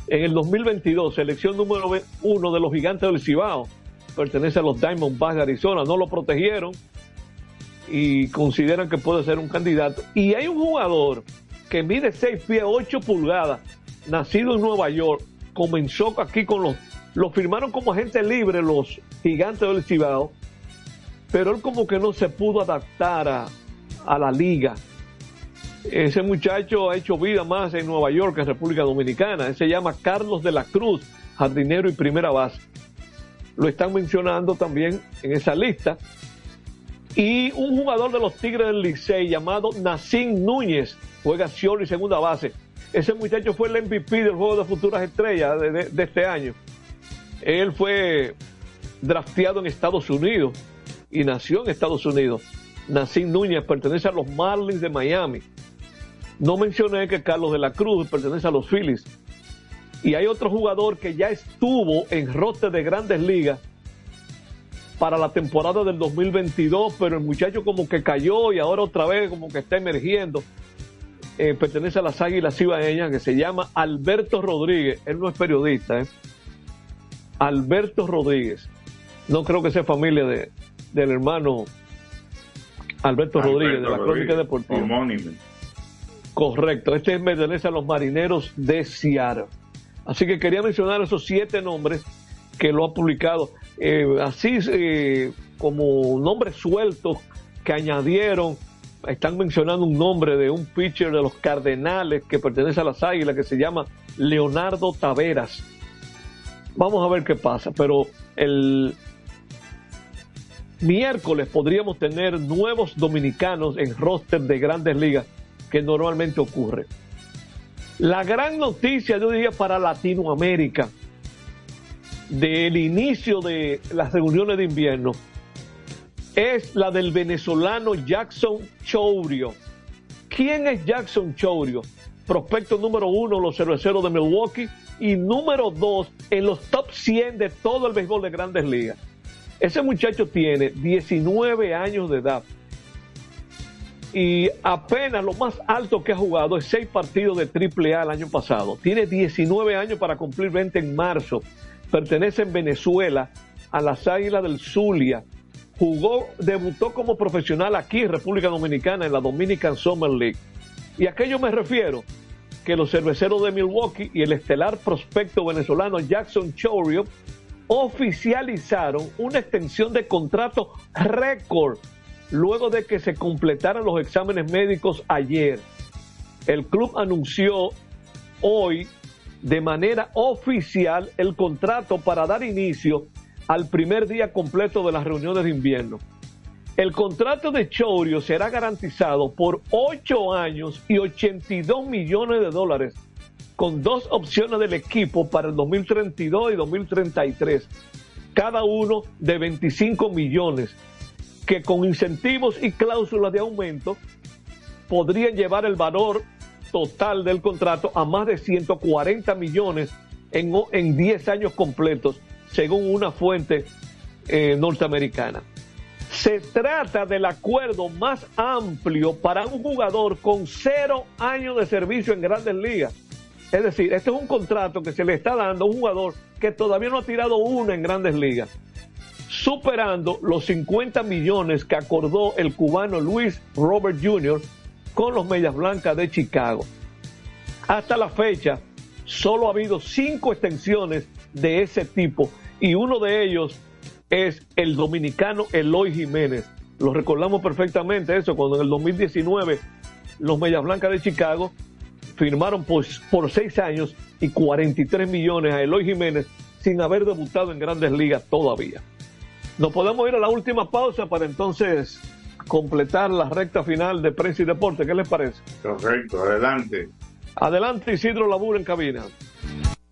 Speaker 11: En el 2022, selección número uno de los gigantes del Cibao. pertenece a los Diamondbacks de Arizona, no lo protegieron y consideran que puede ser un candidato. Y hay un jugador que mide 6 pies 8 pulgadas, nacido en Nueva York, comenzó aquí con los, lo firmaron como agente libre los gigantes del Cibao, pero él como que no se pudo adaptar a, a la liga. Ese muchacho ha hecho vida más en Nueva York que en República Dominicana. Él se llama Carlos de la Cruz, jardinero y primera base. Lo están mencionando también en esa lista. Y un jugador de los Tigres del Licey llamado Nacín Núñez juega Ciolo y segunda base. Ese muchacho fue el MVP del juego de futuras estrellas de este año. Él fue drafteado en Estados Unidos y nació en Estados Unidos. Nacín Núñez pertenece a los Marlins de Miami. No mencioné que Carlos de la Cruz pertenece a los Phillies. Y hay otro jugador que ya estuvo en roster de grandes ligas para la temporada del 2022, pero el muchacho como que cayó y ahora otra vez como que está emergiendo. Eh, pertenece a las Águilas Cibaeñas, que se llama Alberto Rodríguez. Él no es periodista, ¿eh? Alberto Rodríguez. No creo que sea familia de, del hermano Alberto, Rodríguez, de la Crónica Deportiva.
Speaker 12: Homónimo.
Speaker 11: Correcto, este pertenece a los marineros de Seattle. Así que quería mencionar esos siete nombres que lo ha publicado. Eh, así eh, como nombres sueltos que añadieron, están mencionando un nombre de un pitcher de los Cardenales que pertenece a las Águilas que se llama Leonardo Taveras. Vamos a ver qué pasa, pero el miércoles podríamos tener nuevos dominicanos en roster de grandes ligas que normalmente ocurre. La gran noticia, yo diría, para Latinoamérica del inicio de las reuniones de invierno es la del venezolano Jackson Chourio. ¿Quién es Jackson Chourio? Prospecto número uno, los cerveceros de Milwaukee, y número dos en los top 100 de todo el béisbol de grandes ligas. Ese muchacho tiene 19 años de edad y apenas lo más alto que ha jugado es seis partidos de AAA el año pasado. Tiene 19 años para cumplir 20 en marzo. Pertenece en Venezuela a las Águilas del Zulia. Jugó, debutó como profesional aquí en República Dominicana en la Dominican Summer League. Y a qué yo me refiero? Que los cerveceros de Milwaukee y el estelar prospecto venezolano Jackson Chourio oficializaron una extensión de contrato récord luego de que se completaran los exámenes médicos ayer. El club anunció hoy de manera oficial el contrato para dar inicio al primer día completo de las reuniones de invierno. El contrato de Chourio será garantizado por 8 años y 82 millones de dólares, con dos opciones del equipo para el 2032 y 2033, cada uno de 25 millones, que con incentivos y cláusulas de aumento podrían llevar el valor total del contrato a más de 140 millones en, en 10 años completos, según una fuente eh, norteamericana. Se trata del acuerdo más amplio para un jugador con cero años de servicio en grandes ligas. Es decir, este es un contrato que se le está dando a un jugador que todavía no ha tirado una en grandes ligas, superando los 50 millones que acordó el cubano Luis Robert Jr. con los Medias Blancas de Chicago. Hasta la fecha, solo ha habido cinco extensiones de ese tipo y uno de ellos es el dominicano Eloy Jiménez. Lo recordamos perfectamente eso, cuando en el 2019 los Medias Blancas de Chicago firmaron por, por seis años y 43 millones a Eloy Jiménez sin haber debutado en grandes ligas todavía. Nos podemos ir a la última pausa para entonces completar la recta final de prensa y deporte. ¿Qué les parece?
Speaker 12: Correcto, adelante.
Speaker 11: Adelante, Isidro Labur en cabina.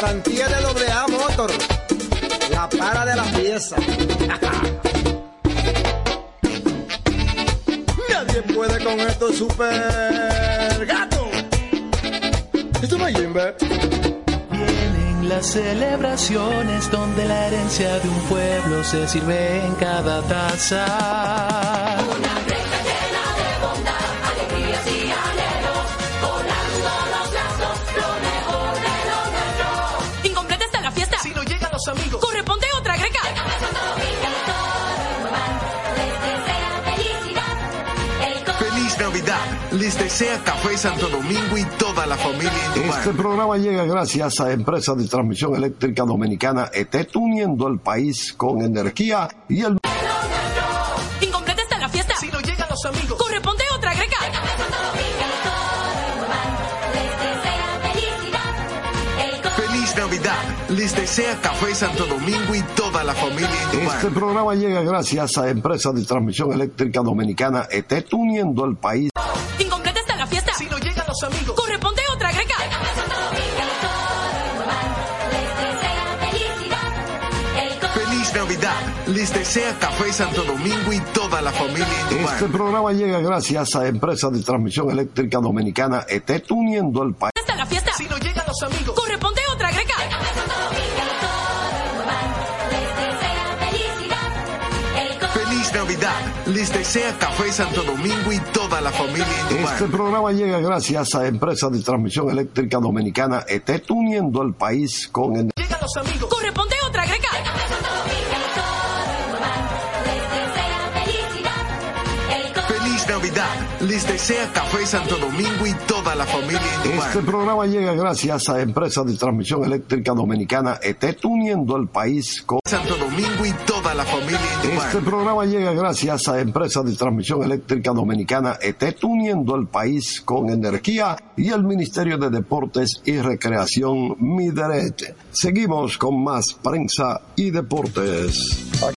Speaker 5: garantía de doble A Motor, la para de la pieza. (laughs) con estos super gatos. Esto no.
Speaker 17: Vienen las celebraciones donde la herencia de un pueblo se sirve en cada taza.
Speaker 14: Navidad. Les desea Café Santo Domingo y toda la familia.
Speaker 16: Este programa llega gracias a Empresa de Transmisión Eléctrica Dominicana ET, uniendo el país con energía y el...
Speaker 18: Incompleta está la fiesta.
Speaker 17: Si no llegan los amigos.
Speaker 18: Corresponde otra greca.
Speaker 14: Feliz Navidad. Les desea Café Santo Domingo y toda la familia.
Speaker 16: Este programa llega gracias a Empresa de Transmisión Eléctrica Dominicana ET, uniendo el país.
Speaker 18: Incompleta está la fiesta.
Speaker 17: Si no llegan los amigos.
Speaker 18: Corresponde otra greca.
Speaker 14: Feliz Navidad. Les desea Café Santo Domingo y toda la familia Indumar.
Speaker 16: Este programa llega gracias a Empresa de Transmisión Eléctrica Dominicana ET, uniendo el país.
Speaker 18: Está la fiesta.
Speaker 17: Si no llegan los amigos.
Speaker 18: Corresponde otra greca.
Speaker 14: Navidad. Les desea Café Santo Domingo y toda la familia Indumar.
Speaker 16: Este programa llega gracias a Empresa de Transmisión Eléctrica Dominicana ET, uniendo el país con energía.
Speaker 17: Llegan los amigos.
Speaker 18: Corresponde otra greca.
Speaker 14: Feliz Navidad. Les desea Café Santo Domingo y toda la familia.
Speaker 16: Este programa llega gracias a Empresa de Transmisión Eléctrica Dominicana ET, uniendo el país con...
Speaker 14: Santo Domingo y toda la familia.
Speaker 16: Este programa llega gracias a Empresa de Transmisión Eléctrica Dominicana ET, uniendo el país con energía y el Ministerio de Deportes y Recreación Mideret. Seguimos con más prensa y deportes.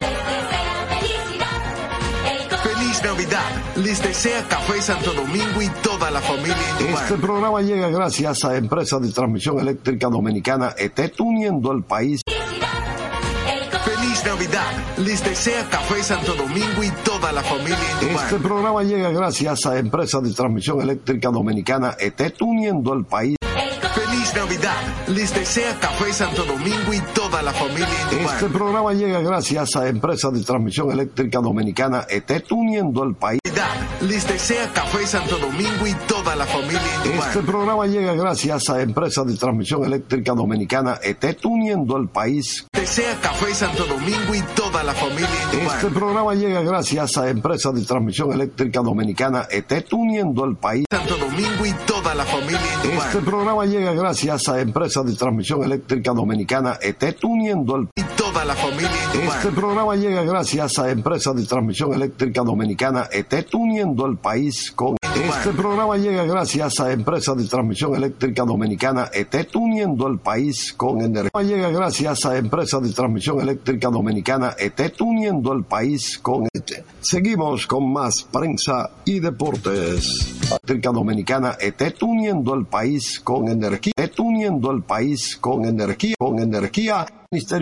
Speaker 14: Feliz Navidad. Les desea Café Santo Domingo y toda la familia.
Speaker 16: Este programa llega gracias a Empresa de Transmisión Eléctrica Dominicana ET, uniendo el país.
Speaker 14: Feliz Navidad. Les desea Café Santo Domingo y toda la familia.
Speaker 16: Este programa llega gracias a Empresa de Transmisión Eléctrica Dominicana ET, uniendo el país.
Speaker 14: Feliz Navidad. Les desea Café Santo Domingo y toda la familia.
Speaker 16: Este programa llega gracias a Empresa de Transmisión Eléctrica Dominicana ET, uniendo el país.
Speaker 14: Les desea Café Santo Domingo y toda la familia.
Speaker 16: Este programa llega gracias a Empresa de Transmisión Eléctrica Dominicana ET, uniendo el país.
Speaker 14: Desea Café Santo Domingo y toda la familia.
Speaker 16: Este programa llega gracias a Empresa de Transmisión Eléctrica Dominicana ET, uniendo el país.
Speaker 14: Santo Domingo y toda la familia.
Speaker 16: Este programa llega gracias a Empresa de Transmisión Eléctrica Dominicana ET, uniendo el
Speaker 14: y toda la familia.
Speaker 16: Este programa llega gracias a Empresa de Transmisión Eléctrica Dominicana ET, uniendo el país con... Este programa llega gracias a Empresa de Transmisión Eléctrica Dominicana ET, uniendo el país con energía. Llega gracias a Empresa de Transmisión Eléctrica Dominicana ET, uniendo el país con ET. Seguimos con más prensa y deportes. Eléctrica Dominicana ET, uniendo el país con energía. ET, uniendo el país con energía. Con energía. Ministerio